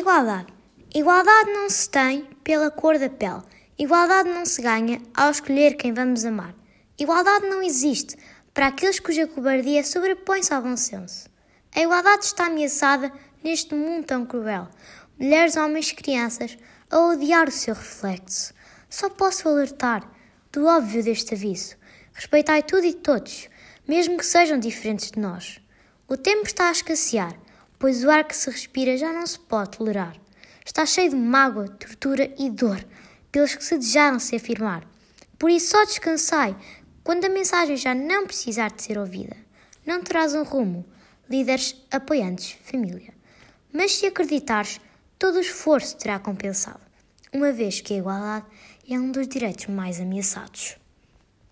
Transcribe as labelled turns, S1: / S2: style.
S1: Igualdade. Igualdade não se tem pela cor da pele. Igualdade não se ganha ao escolher quem vamos amar. Igualdade não existe para aqueles cuja cobardia sobrepõe-se ao bom senso. A igualdade está ameaçada neste mundo tão cruel. Mulheres, homens, crianças a odiar o seu reflexo. Só posso alertar do óbvio deste aviso. Respeitai tudo e todos, mesmo que sejam diferentes de nós. O tempo está a escassear pois o ar que se respira já não se pode tolerar. Está cheio de mágoa, tortura e dor pelos que se desejaram se afirmar. Por isso só descansai quando a mensagem já não precisar de ser ouvida. Não terás um rumo, líderes, apoiantes, família. Mas se acreditares, todo o esforço terá compensado, uma vez que a igualdade é um dos direitos mais ameaçados.